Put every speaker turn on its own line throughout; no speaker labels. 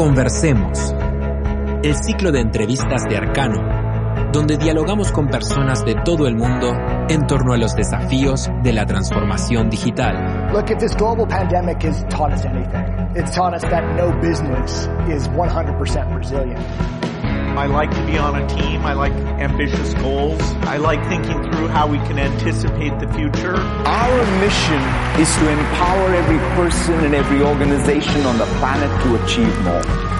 Conversemos. El ciclo de entrevistas de Arcano, donde dialogamos con personas de todo el mundo en torno a los desafíos de la transformación digital.
Look, if this global pandemic has taught us anything, it's taught us that no business is 100% resilient.
I like to be on a team. I like ambitious goals. I like thinking through how we can anticipate the future.
Our mission is to empower every person and every organization on the planet to achieve more.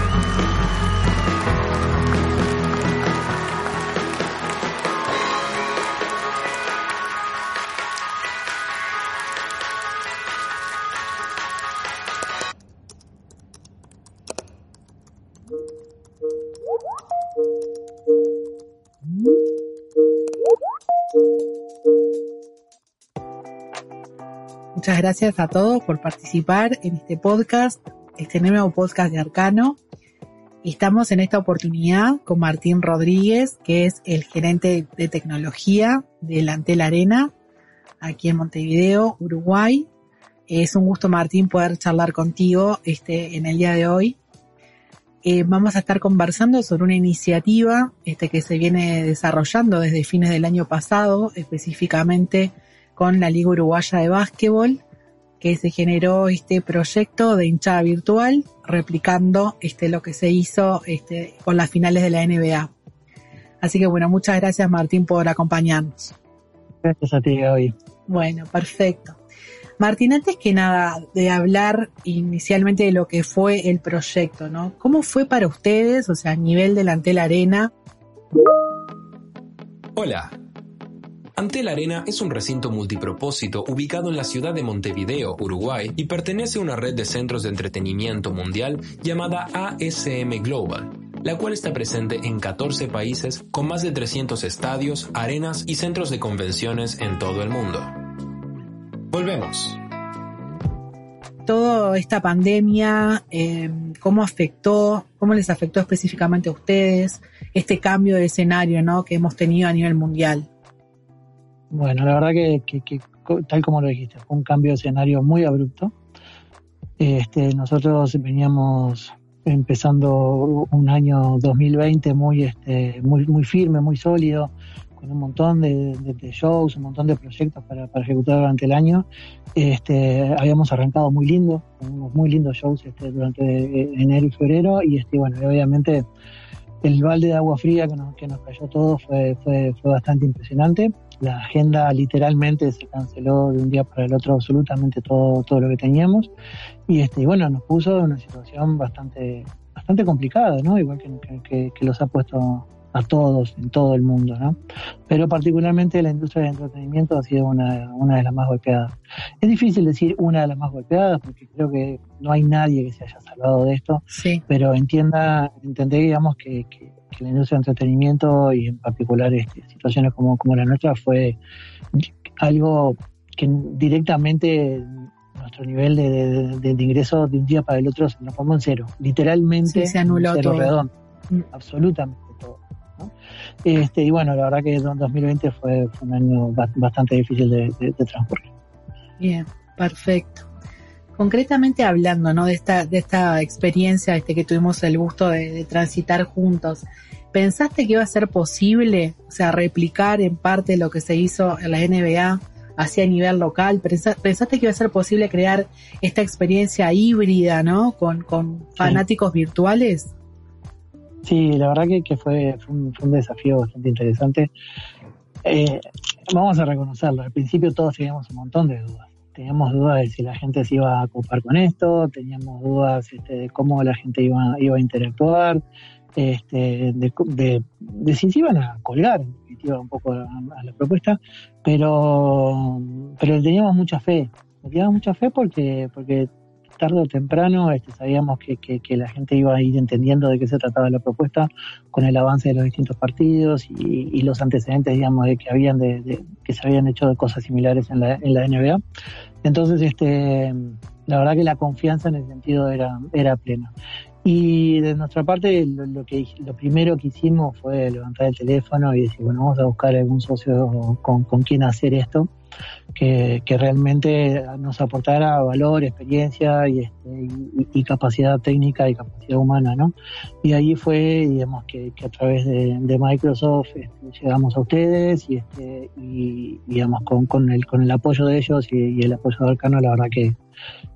Gracias a todos por participar en este podcast, este nuevo podcast de Arcano. Estamos en esta oportunidad con Martín Rodríguez, que es el gerente de tecnología de Lantel Arena, aquí en Montevideo, Uruguay. Es un gusto, Martín, poder charlar contigo este, en el día de hoy. Eh, vamos a estar conversando sobre una iniciativa este, que se viene desarrollando desde fines del año pasado, específicamente con la Liga Uruguaya de Básquetbol, que se generó este proyecto de hinchada virtual, replicando este, lo que se hizo este, con las finales de la NBA. Así que bueno, muchas gracias Martín por acompañarnos.
Gracias a ti hoy.
Bueno, perfecto. Martín, antes que nada de hablar inicialmente de lo que fue el proyecto, ¿no? ¿Cómo fue para ustedes, o sea, a nivel delante de la arena?
Hola, Antel Arena es un recinto multipropósito ubicado en la ciudad de Montevideo, Uruguay, y pertenece a una red de centros de entretenimiento mundial llamada ASM Global, la cual está presente en 14 países con más de 300 estadios, arenas y centros de convenciones en todo el mundo. Volvemos.
Toda esta pandemia, eh, ¿cómo afectó, cómo les afectó específicamente a ustedes este cambio de escenario ¿no? que hemos tenido a nivel mundial?
Bueno, la verdad que, tal como lo dijiste, fue un cambio de escenario muy abrupto. Este, nosotros veníamos empezando un año 2020 muy, este, muy, muy firme, muy sólido, con un montón de, shows, un montón de proyectos para, ejecutar durante el año. Este, habíamos arrancado muy lindo, unos muy lindos shows este, durante enero y febrero, y este, bueno, obviamente el balde de agua fría que nos, que nos cayó todo fue, fue, fue bastante impresionante la agenda literalmente se canceló de un día para el otro absolutamente todo, todo lo que teníamos. Y este bueno nos puso en una situación bastante bastante complicada no igual que, que, los ha puesto a todos en todo el mundo no pero particularmente la industria del entretenimiento ha sido una, una de las más golpeadas. Es difícil decir una de las más golpeadas porque creo que no hay nadie que se haya salvado de esto
sí.
pero entienda entendé digamos que, que la industria de entretenimiento y en particular este, situaciones como, como la nuestra fue algo que directamente nuestro nivel de, de, ingreso de un día para el otro se nos formó en cero. Literalmente
se anuló
cero
todo.
redondo. Mm. Absolutamente todo. Este, y bueno, la verdad que 2020 fue, fue un año bastante difícil de, de transcurrir.
Bien, perfecto concretamente hablando, ¿no? De esta, de esta experiencia este, que tuvimos el gusto de, transitar juntos, ¿pensaste que iba a ser posible, o sea, replicar en parte lo que se hizo en la NBA hacia nivel local? ¿Pensaste que iba a ser posible crear esta experiencia híbrida, ¿no? Con, con fanáticos virtuales.
Sí, la verdad que, fue, un, desafío bastante interesante. Eh, vamos a reconocerlo, al principio todos teníamos un montón de dudas teníamos dudas de si la gente se iba a ocupar con esto, teníamos dudas este, de cómo la gente iba, iba a interactuar, este, de, de, si se iban a colgar, un poco a, la propuesta, pero, pero teníamos mucha fe, teníamos mucha fe porque, porque tarde o temprano este, sabíamos que, que, la gente iba a ir entendiendo de qué se trataba la propuesta con el avance de los distintos partidos y, los antecedentes, digamos, de que habían de, que se habían hecho cosas similares en la, en la NBA. Entonces, este, la verdad que la confianza en ese sentido era, era plena. Y de nuestra parte, lo, que, lo primero que hicimos fue levantar el teléfono y decir, bueno, vamos a buscar algún socio con, con quien hacer esto. Que, que realmente nos aportara valor, experiencia y, este, y, capacidad técnica y capacidad humana, ¿no? Y ahí fue, digamos, que, que a través de, de Microsoft este, llegamos a ustedes y, este, y digamos, con, con, el, con el apoyo de ellos y, el apoyo de Arcano, la verdad que,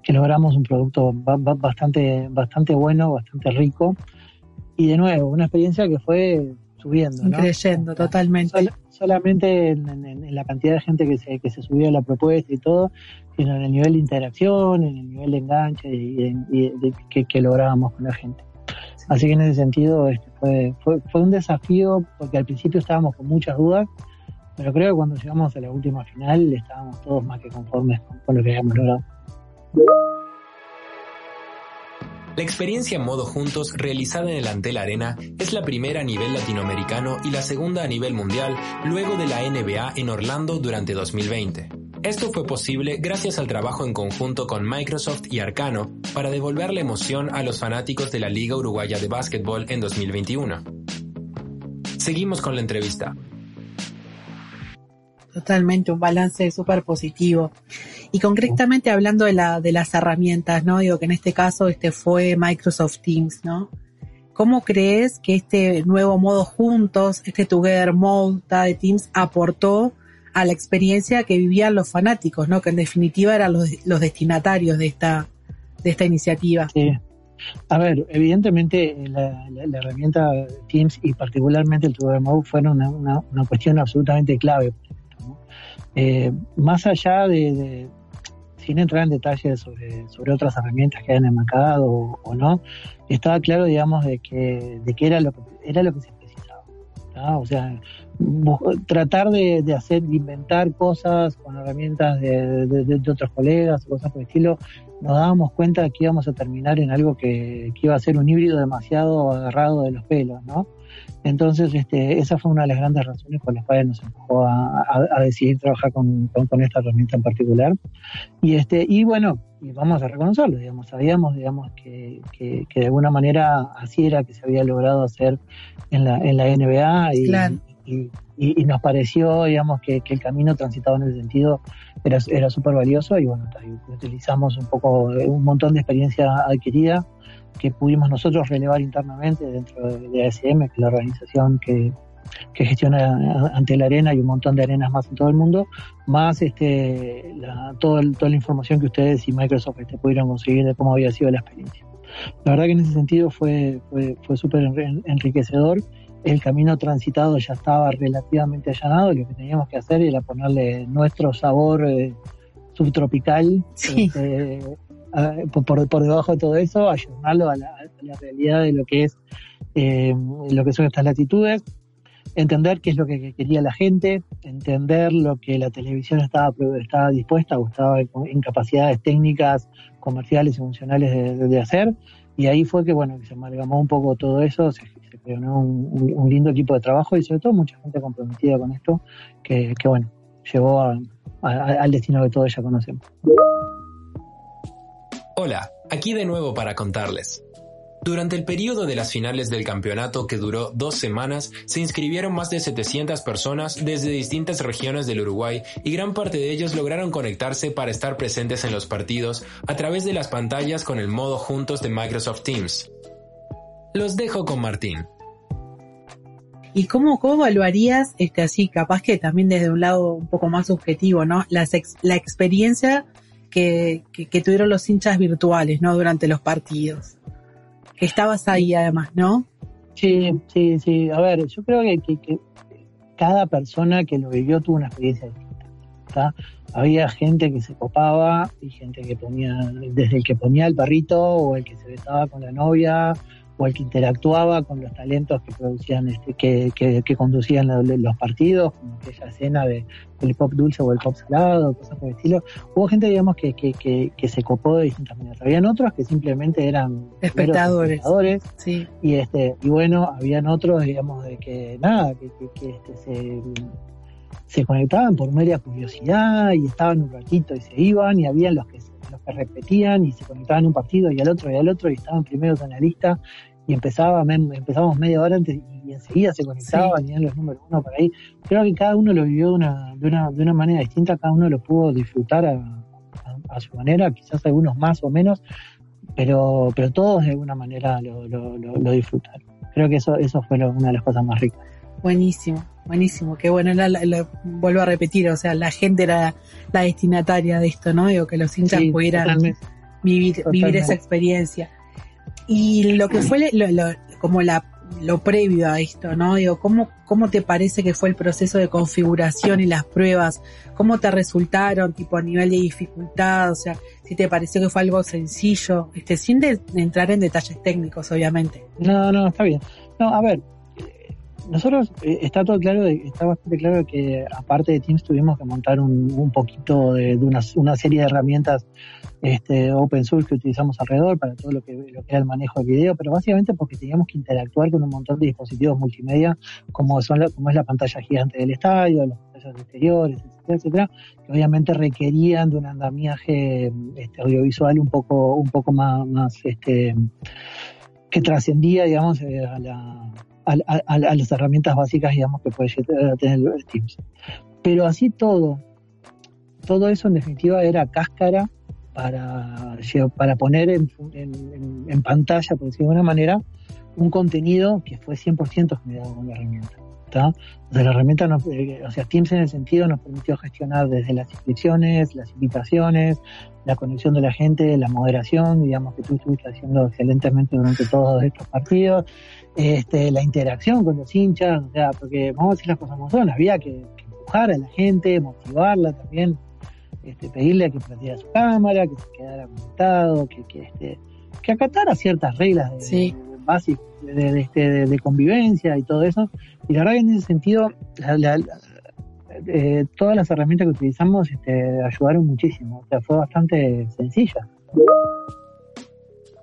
que logramos un producto bastante, bastante bueno, bastante rico. Y de nuevo, una experiencia que fue subiendo. ¿no?
Creyendo, totalmente.
solamente en, la cantidad de gente que se, que se subió a la propuesta y todo, sino en el nivel de interacción, en el nivel de enganche y, que, que, lográbamos con la gente. Así que en ese sentido este, fue, fue, fue un desafío porque al principio estábamos con muchas dudas, pero creo que cuando llegamos a la última final estábamos todos más que conformes con lo que habíamos logrado.
La experiencia Modo Juntos realizada en el Antel Arena es la primera a nivel latinoamericano y la segunda a nivel mundial luego de la NBA en Orlando durante 2020. Esto fue posible gracias al trabajo en conjunto con Microsoft y Arcano para devolver la emoción a los fanáticos de la Liga Uruguaya de Básquetbol en 2021. Seguimos con la entrevista.
Totalmente, un balance súper positivo. Y concretamente hablando de, la, de las herramientas, ¿no? Digo que en este caso este fue Microsoft Teams, ¿no? ¿Cómo crees que este nuevo modo juntos, este Together Mode de Teams aportó a la experiencia que vivían los fanáticos, ¿no? Que en definitiva eran los, destinatarios de esta, de esta iniciativa.
Sí. A ver, evidentemente la, herramienta Teams y particularmente el Together Mode fueron una cuestión absolutamente clave eh, más allá de, sin entrar en detalles sobre, sobre otras herramientas que hay en el mercado o, no, estaba claro, digamos, de que, de que era lo que era lo que se precisaba. O sea, tratar de, de, hacer, de inventar cosas con herramientas de, de, otros colegas cosas por el estilo, nos dábamos cuenta de que íbamos a terminar en algo que, que iba a ser un híbrido demasiado agarrado de los pelos, ¿no? Entonces, este, esa fue una de las grandes razones por las cuales nos empujó a, decidir trabajar con, esta herramienta en particular. Y este, y bueno, y vamos a reconocerlo, digamos, sabíamos, digamos, que, que, de alguna manera así era que se había logrado hacer en la, en la NBA y, y, nos pareció, digamos, que, el camino transitado en ese sentido era, era súper valioso y bueno, utilizamos un poco, un montón de experiencia adquirida que pudimos nosotros relevar internamente dentro de, ASM, que es la organización que, gestiona ante la arena y un montón de arenas más en todo el mundo, más este, la, toda, toda la información que ustedes y Microsoft este, pudieron conseguir de cómo había sido la experiencia. La verdad que en ese sentido fue, fue, fue súper enriquecedor. El camino transitado ya estaba relativamente allanado y lo que teníamos que hacer era ponerle nuestro sabor eh, subtropical este, por, por, debajo de todo eso, ayudarlo a la, realidad de lo que es eh, lo que son estas latitudes, entender qué es lo que quería la gente, entender lo que la televisión estaba, estaba dispuesta o estaba en capacidades técnicas, comerciales y funcionales de, hacer. Y ahí fue que, bueno, se amalgamó un poco todo eso, se, creó un, lindo equipo de trabajo y sobre todo mucha gente comprometida con esto, que, bueno, llevó al destino que todos ya conocemos.
Hola, aquí de nuevo para contarles. Durante el periodo de las finales del campeonato que duró dos semanas, se inscribieron más de 700 personas desde distintas regiones del Uruguay y gran parte de ellos lograron conectarse para estar presentes en los partidos a través de las pantallas con el modo juntos de Microsoft Teams. Los dejo con Martín.
¿Y cómo, cómo evaluarías, este, así, capaz que también desde un lado un poco más subjetivo, ¿no? la experiencia que, tuvieron los hinchas virtuales, ¿no? Durante los partidos. Que estabas ahí además, ¿no?
Sí, sí, sí. A ver, yo creo que, cada persona que lo vivió tuvo una experiencia distinta. Había gente que se copaba y gente que ponía, desde el que ponía el perrito o el que se besaba con la novia o el que interactuaba con los talentos que producían, este, que, que, conducían los, partidos, como aquella escena de, del pop dulce o el pop salado, cosas por el estilo. Hubo gente, digamos, que, que, que, se copó de distintas maneras. Habían otros que simplemente eran
espectadores.
sí. Y este, y bueno, habían otros, digamos, de que nada, que, que, este, se se conectaban por mera curiosidad y estaban un ratito y se iban y habían los que los que repetían y se conectaban un partido y al otro y al otro y estaban primeros en la lista y empezaba, empezábamos media hora antes y enseguida se conectaba, sí. los números uno por ahí. Creo que cada uno lo vivió de una, de una, de una manera distinta, cada uno lo pudo disfrutar a, a, su manera, quizás algunos más o menos, pero, pero todos de alguna manera lo, lo, lo, disfrutaron. Creo que eso, eso fue una de las cosas más ricas.
Buenísimo, buenísimo. Qué bueno, la, la, vuelvo a repetir, o sea, la gente era la destinataria de esto, ¿no? Digo, que los hinchas sí, pudieran vivir, vivir esa experiencia. Y lo que fue lo, lo, como la, lo previo a esto, ¿no? Digo, ¿cómo, ¿cómo te parece que fue el proceso de configuración y las pruebas? ¿Cómo te resultaron, tipo, a nivel de dificultad? O sea, si te pareció que fue algo sencillo, este, sin de, entrar en detalles técnicos, obviamente.
No, no, está bien. No, a ver, nosotros eh, está todo claro, está bastante claro que aparte de Teams tuvimos que montar un, poquito de, de una, una, serie de herramientas este, open source que utilizamos alrededor para todo lo que, lo que era el manejo de video, pero básicamente porque teníamos que interactuar con un montón de dispositivos multimedia como son la, como es la pantalla gigante del estadio, las pantallas exteriores, etcétera, etcétera, que obviamente requerían de un andamiaje este, audiovisual un poco, un poco más, más este, que trascendía, digamos, eh, a la a, las herramientas básicas, digamos, que puede tener Teams. Pero así todo, todo eso en definitiva era cáscara para, para poner en, en, en pantalla, por decirlo de alguna manera, un contenido que fue 100% generado con la herramienta. O sea, la herramienta, nos, eh, o sea, Teams en el sentido nos permitió gestionar desde las inscripciones, las invitaciones, la conexión de la gente, la moderación, digamos que tú estuviste haciendo excelentemente durante todos estos partidos, este, la interacción con los hinchas, o sea, porque vamos a decir las cosas como son, había que, empujar a la gente, motivarla también, este, pedirle a que prendiera su cámara, que se quedara conectado, que, este, acatara ciertas reglas de,
sí.
De, básicas de, de, de, de, convivencia y todo eso. Y la verdad que en ese sentido, la, la, eh, todas las herramientas que utilizamos este, ayudaron muchísimo. O sea, fue bastante sencilla.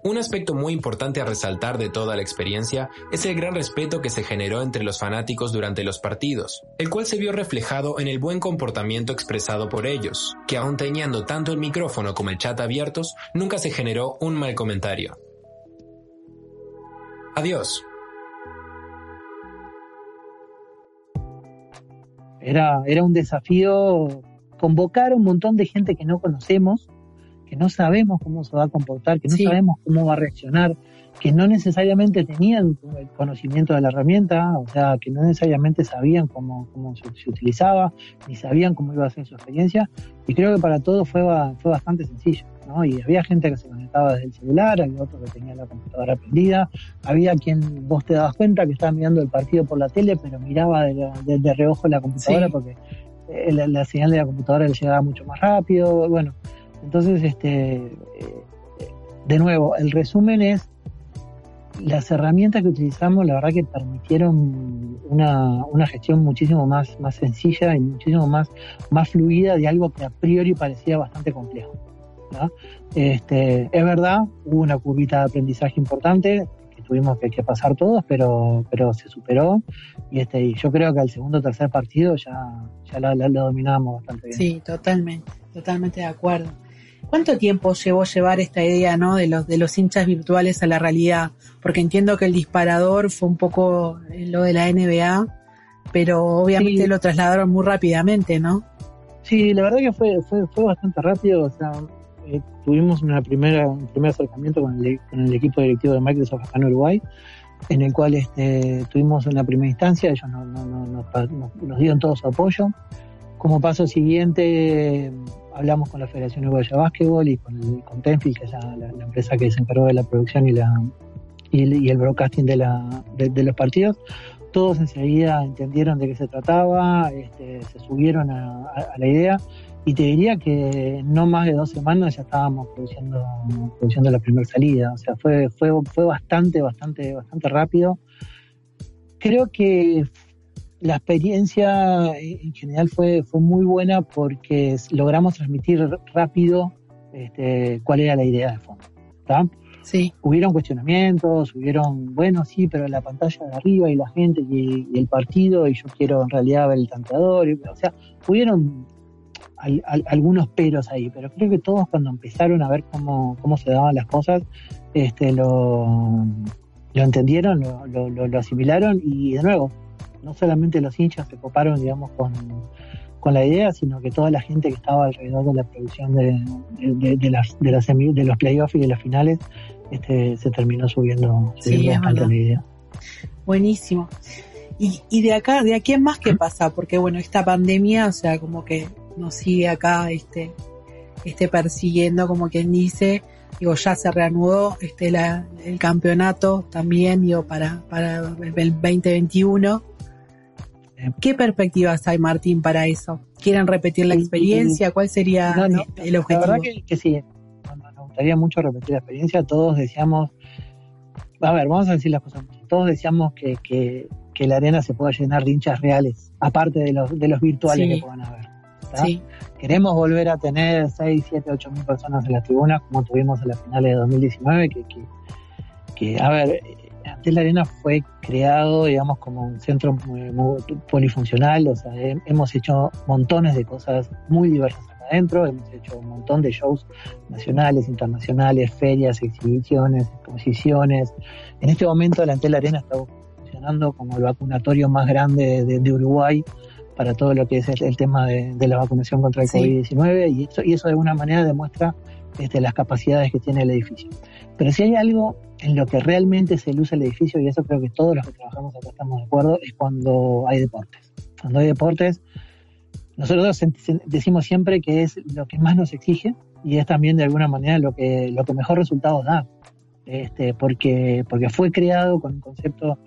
Un aspecto muy importante a resaltar de toda la experiencia es el gran respeto que se generó entre los fanáticos durante los partidos, el cual se vio reflejado en el buen comportamiento expresado por ellos, que aun teniendo tanto el micrófono como el chat abiertos, nunca se generó un mal comentario. Adiós.
Era, era un desafío convocar a un montón de gente que no conocemos que no sabemos cómo se va a comportar, que no sí. sabemos cómo va a reaccionar, que no necesariamente tenían el conocimiento de la herramienta, o sea, que no necesariamente sabían cómo, cómo se, se, utilizaba, ni sabían cómo iba a ser su experiencia, y creo que para todos fue, fue bastante sencillo, ¿no? Y había gente que se conectaba desde el celular, había otro que tenía la computadora prendida, había quien vos te dabas cuenta que estaba mirando el partido por la tele, pero miraba de, la, de, de reojo la computadora sí. porque eh, la, la señal de la computadora le llegaba mucho más rápido, bueno, entonces, este, de nuevo, el resumen es las herramientas que utilizamos, la verdad que permitieron una, una gestión muchísimo más, más sencilla y muchísimo más, más fluida de algo que a priori parecía bastante complejo. ¿No? Este, es verdad, hubo una curvita de aprendizaje importante que tuvimos que, que pasar todos, pero, pero se superó y, este, y yo creo que al segundo o tercer partido ya, ya la, la, la dominábamos bastante bien.
Sí, totalmente, totalmente de acuerdo. ¿Cuánto tiempo llevó llevar esta idea ¿no? de, los, de los hinchas virtuales a la realidad? Porque entiendo que el disparador fue un poco lo de la NBA, pero obviamente sí. lo trasladaron muy rápidamente, ¿no?
Sí, la verdad que fue, fue, fue bastante rápido. O sea, eh, tuvimos una primera, un primer acercamiento con el, con el equipo directivo de Microsoft acá en Uruguay, en el cual este, tuvimos una primera instancia, ellos no, no, no, nos, nos dieron todo su apoyo. Como paso siguiente, hablamos con la Federación Uruguaya de Básquetbol y con, con Tenfield, que es la, la, la, empresa que se encargó de la producción y, la, y, el, y el broadcasting de, la, de, de, los partidos. Todos enseguida entendieron de qué se trataba, este, se subieron a, a, a, la idea y te diría que no más de dos semanas ya estábamos produciendo, produciendo la primera salida. O sea, fue, fue, fue bastante, bastante, bastante rápido. Creo que la experiencia en general fue, fue muy buena porque logramos transmitir rápido este, cuál era la idea de fondo. ¿está?
Sí.
Hubieron cuestionamientos, hubieron, bueno, sí, pero la pantalla de arriba y la gente y, y el partido y yo quiero en realidad ver el tanteador. Y, o sea, hubieron al, al, algunos peros ahí, pero creo que todos cuando empezaron a ver cómo, cómo se daban las cosas, este, lo, lo entendieron, lo, lo, lo, asimilaron y de nuevo, no solamente los hinchas se coparon, digamos, con, con la idea, sino que toda la gente que estaba alrededor de la producción de, de, de las, de, las de los playoffs y de las finales, este, se terminó subiendo, subiendo bastante la idea.
Buenísimo. Y, y de acá, de aquí en más, ¿qué pasa? Porque bueno, esta pandemia, o sea, como que nos sigue acá, este, este persiguiendo, como quien dice, digo, ya se reanudó este la, el campeonato también, digo, para, para el 2021. ¿Qué perspectivas hay, Martín, para eso? ¿Quieren repetir la experiencia? ¿Cuál sería el objetivo?
La verdad que, que sí, nos gustaría mucho repetir la experiencia. Todos decíamos, a ver, vamos a decir las cosas. Todos decíamos que, que, que la arena se pueda llenar de hinchas reales, aparte de los, de los virtuales
Sí.
que puedan haber.
Sí,
Queremos volver a tener 6, 7, 8 mil personas en las tribunas como tuvimos en las finales de 2019, que, que, que a ver, Antel Arena fue creado, digamos, como un centro muy- muy polifuncional, o sea, he- hemos hecho montones de cosas muy diversas acá adentro, hemos hecho un montón de shows nacionales, internacionales, ferias, exhibiciones, exposiciones. En este momento la Antel Arena está funcionando como el vacunatorio más grande de, de Uruguay para todo lo que es el, el tema de, de la vacunación contra el
Sí.
COVID-19 y eso, y eso de alguna manera demuestra este, las capacidades que tiene el edificio. Pero si hay algo en lo que realmente se luce el edificio, y eso creo que todos los que trabajamos acá estamos de acuerdo, es cuando hay deportes. Cuando hay deportes, nosotros decimos siempre que es lo que más nos exige y es también de alguna manera lo que, lo que mejor resultados da. Este, porque, porque fue creado con un concepto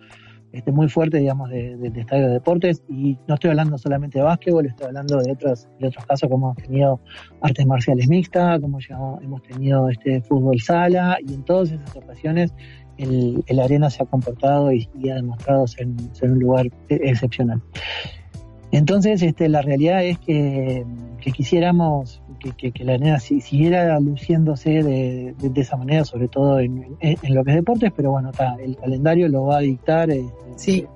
este, muy fuerte, digamos, de, de- estadio de deportes. Y no estoy hablando solamente de básquetbol, estoy hablando de otros, de otros casos como hemos tenido artes marciales mixtas, como ya hemos tenido este fútbol sala, y en todas esas ocasiones el, el arena se ha comportado y, ha demostrado ser, ser un lugar e- excepcional. Entonces, este, la realidad es que, que quisiéramos que, que- que la si- siguiera luciéndose de, de- de esa manera, sobre todo en, en- en lo que es deportes, pero bueno, está, el calendario lo va a dictar. este,
sí,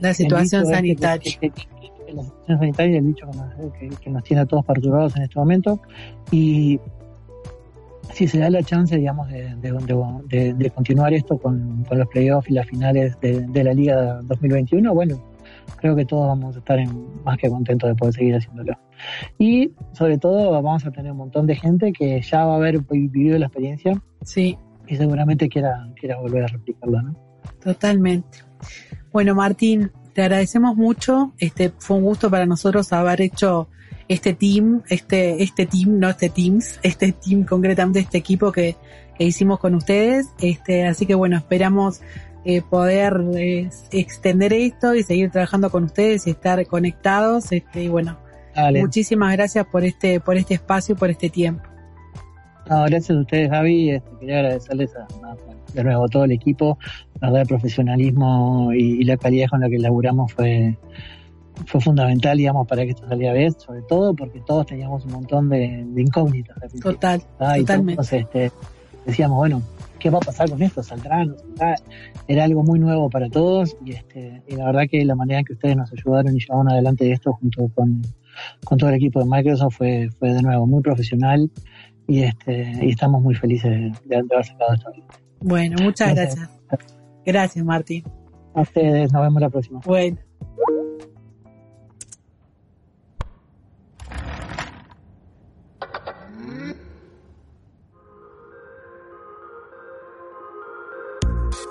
la
el
situación
este
sanitaria.
la situación sanitaria, el bicho que nos, tiene a todos perturbados en este momento. Y si se da la chance, digamos, de, de, continuar esto con, con los playoffs y las finales de, de la Liga 2021, bueno, creo que todos vamos a estar en- más que contentos de poder seguir haciéndolo. Y sobre todo vamos a tener un montón de gente que ya va a haber vivido la experiencia
Sí,
y seguramente quiera, quiera volver a replicarla, ¿no?
totalmente. Bueno, Martín, te agradecemos mucho. Este fue un gusto para nosotros haber hecho este team, este, este team, no este teams, este team concretamente, este equipo que, que hicimos con ustedes. Este, así que bueno, esperamos eh, poder eh, extender esto y seguir trabajando con ustedes y estar conectados. Este, y bueno,
Dale.
muchísimas gracias por este, por este espacio y por este tiempo.
No, gracias a ustedes, Gaby. Este, quería agradecerles a, a- de nuevo a todo el equipo. La verdad, el profesionalismo y, y la calidad con la que laburamos fue, fue fundamental, digamos, para que esto saliera bien, sobre todo porque todos teníamos un montón de, de incógnitas.
Total.
Y
totalmente.
todos, este, decíamos, bueno, ¿qué va a pasar con esto? ¿Saldrá? ¿No saldrá? Era algo muy nuevo para todos y, este, y la verdad que la manera en que ustedes nos ayudaron y llevaron adelante esto junto con, con todo el equipo de Microsoft fue, fue de nuevo muy profesional y este y estamos muy felices de, de haber sacado esto.
Bueno, muchas
Gracias.
gracias. Gracias, Martín.
A ustedes, nos vemos la próxima.
Bueno.